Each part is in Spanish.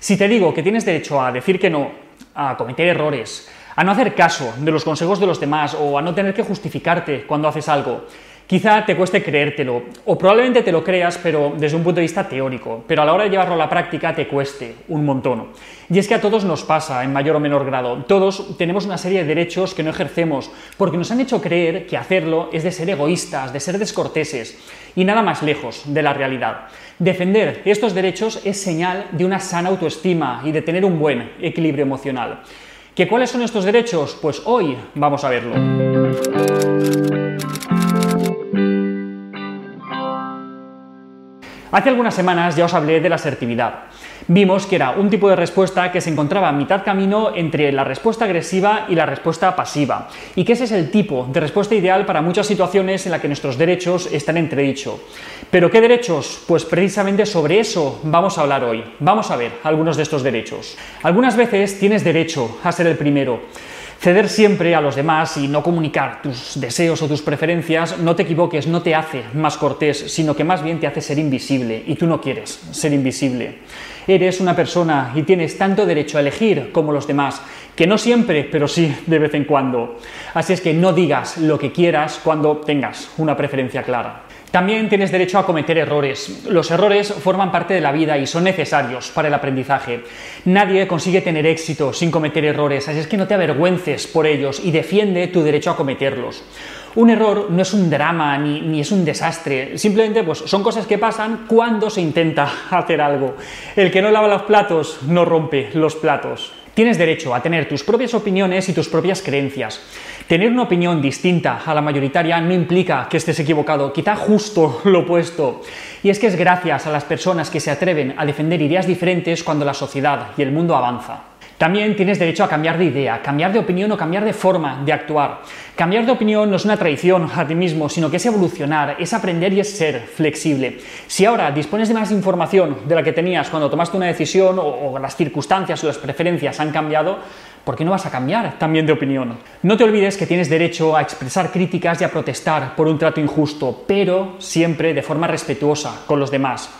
Si te digo que tienes derecho a decir que no, a cometer errores, a no hacer caso de los consejos de los demás o a no tener que justificarte cuando haces algo, quizá te cueste creértelo, o probablemente te lo creas, pero desde un punto de vista teórico, pero a la hora de llevarlo a la práctica te cueste un montón. Y es que a todos nos pasa, en mayor o menor grado. Todos tenemos una serie de derechos que no ejercemos, porque nos han hecho creer que hacerlo es de ser egoístas, de ser descorteses, y nada más lejos de la realidad. Defender estos derechos es señal de una sana autoestima y de tener un buen equilibrio emocional. ¿Que ¿Cuáles son estos derechos? Pues hoy vamos a verlo. Hace algunas semanas ya os hablé de la asertividad. Vimos que era un tipo de respuesta que se encontraba a mitad camino entre la respuesta agresiva y la respuesta pasiva, y que ese es el tipo de respuesta ideal para muchas situaciones en las que nuestros derechos están entredicho. ¿Pero qué derechos? Pues precisamente sobre eso vamos a hablar hoy. Vamos a ver algunos de estos derechos. Algunas veces tienes derecho a ser el primero. Ceder siempre a los demás y no comunicar tus deseos o tus preferencias, no te equivoques, no te hace más cortés, sino que más bien te hace ser invisible y tú no quieres ser invisible. Eres una persona y tienes tanto derecho a elegir como los demás, que no siempre, pero sí de vez en cuando. Así es que no digas lo que quieras cuando tengas una preferencia clara. También tienes derecho a cometer errores. Los errores forman parte de la vida y son necesarios para el aprendizaje. Nadie consigue tener éxito sin cometer errores, así es que no te avergüences por ellos y defiende tu derecho a cometerlos. Un error no es un drama ni, es un desastre, simplemente pues, son cosas que pasan cuando se intenta hacer algo. El que no lava los platos no rompe los platos. Tienes derecho a tener tus propias opiniones y tus propias creencias. Tener una opinión distinta a la mayoritaria no implica que estés equivocado, quizá justo lo opuesto. Y es que es gracias a las personas que se atreven a defender ideas diferentes cuando la sociedad y el mundo avanza. También tienes derecho a cambiar de idea, cambiar de opinión o cambiar de forma de actuar. Cambiar de opinión no es una traición a ti mismo, sino que es evolucionar, es aprender y es ser flexible. Si ahora dispones de más información de la que tenías cuando tomaste una decisión o, las circunstancias o las preferencias han cambiado, ¿por qué no vas a cambiar también de opinión? No te olvides que tienes derecho a expresar críticas y a protestar por un trato injusto, pero siempre de forma respetuosa con los demás.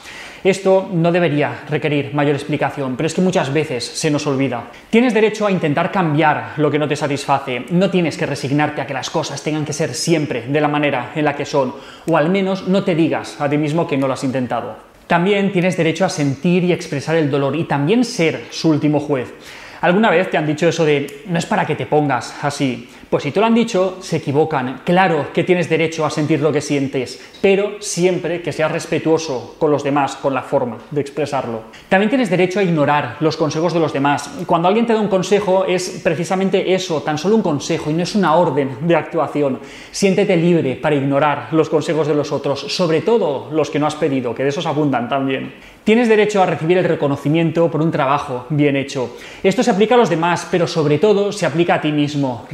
Esto no debería requerir mayor explicación, pero es que muchas veces se nos olvida. Tienes derecho a intentar cambiar lo que no te satisface, no tienes que resignarte a que las cosas tengan que ser siempre de la manera en la que son, o al menos no te digas a ti mismo que no lo has intentado. También tienes derecho a sentir y expresar el dolor y también ser su último juez. ¿Alguna vez te han dicho eso de no es para que te pongas así? Pues si te lo han dicho, se equivocan. Claro que tienes derecho a sentir lo que sientes, pero siempre que seas respetuoso con los demás, con la forma de expresarlo. También tienes derecho a ignorar los consejos de los demás. Cuando alguien te da un consejo es precisamente eso, tan solo un consejo y no es una orden de actuación. Siéntete libre para ignorar los consejos de los otros, sobre todo los que no has pedido, que de esos abundan también. Tienes derecho a recibir el reconocimiento por un trabajo bien hecho. Esto se aplica a los demás, pero sobre todo se aplica a ti mismo.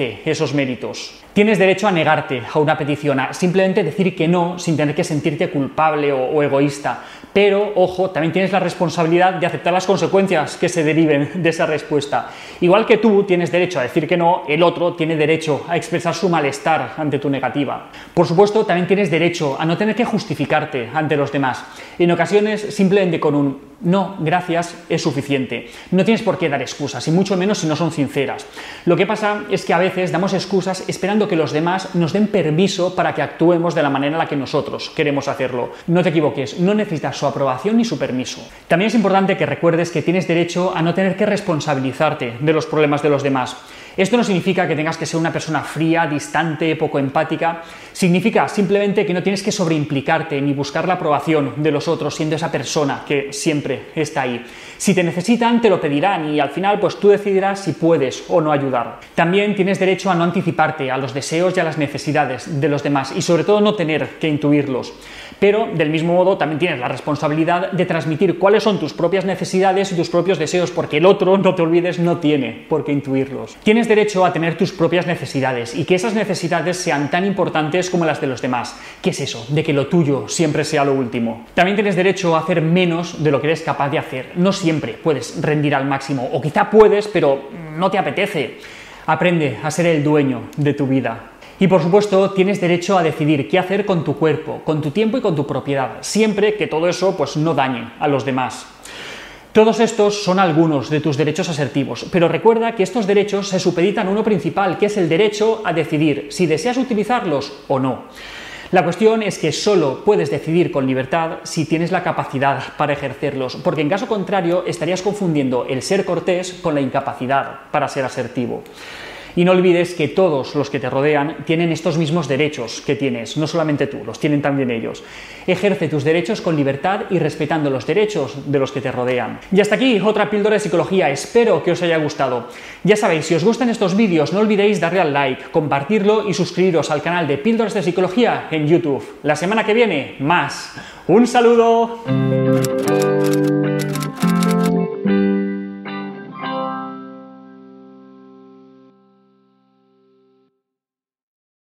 Esos méritos. Tienes derecho a negarte a una petición, a simplemente decir que no sin tener que sentirte culpable o, egoísta. Pero, ojo, también tienes la responsabilidad de aceptar las consecuencias que se deriven de esa respuesta. Igual que tú tienes derecho a decir que no, el otro tiene derecho a expresar su malestar ante tu negativa. Por supuesto, también tienes derecho a no tener que justificarte ante los demás. En ocasiones, simplemente con un no, gracias, es suficiente. No tienes por qué dar excusas, y mucho menos si no son sinceras. Lo que pasa es que a veces damos excusas esperando que los demás nos den permiso para que actuemos de la manera en la que nosotros queremos hacerlo. No te equivoques, no necesitas su aprobación ni su permiso. También es importante que recuerdes que tienes derecho a no tener que responsabilizarte de los problemas de los demás. Esto no significa que tengas que ser una persona fría, distante, poco empática. Significa simplemente que no tienes que sobreimplicarte ni buscar la aprobación de los otros siendo esa persona que siempre está ahí. Si te necesitan, te lo pedirán y al final pues tú decidirás si puedes o no ayudar. También tienes derecho a no anticiparte a los deseos y a las necesidades de los demás y sobre todo no tener que intuirlos. Pero del mismo modo también tienes la responsabilidad de transmitir cuáles son tus propias necesidades y tus propios deseos porque el otro, no te olvides, no tiene por qué intuirlos. Tienes derecho a tener tus propias necesidades y que esas necesidades sean tan importantes como las de los demás. ¿Qué es eso? De que lo tuyo siempre sea lo último. También tienes derecho a hacer menos de lo que eres capaz de hacer. No siempre puedes rendir al máximo, o quizá puedes, pero no te apetece. Aprende a ser el dueño de tu vida. Y por supuesto, tienes derecho a decidir qué hacer con tu cuerpo, con tu tiempo y con tu propiedad, siempre que todo eso pues no dañe a los demás. Todos estos son algunos de tus derechos asertivos, pero recuerda que estos derechos se supeditan a uno principal, que es el derecho a decidir si deseas utilizarlos o no. La cuestión es que solo puedes decidir con libertad si tienes la capacidad para ejercerlos, porque en caso contrario estarías confundiendo el ser cortés con la incapacidad para ser asertivo. Y no olvides que todos los que te rodean tienen estos mismos derechos que tienes, no solamente tú, los tienen también ellos. Ejerce tus derechos con libertad y respetando los derechos de los que te rodean. Y hasta aquí otra píldora de psicología, espero que os haya gustado. Ya sabéis, si os gustan estos vídeos no olvidéis darle al like, compartirlo y suscribiros al canal de Píldoras de Psicología en YouTube. La semana que viene, más. ¡Un saludo!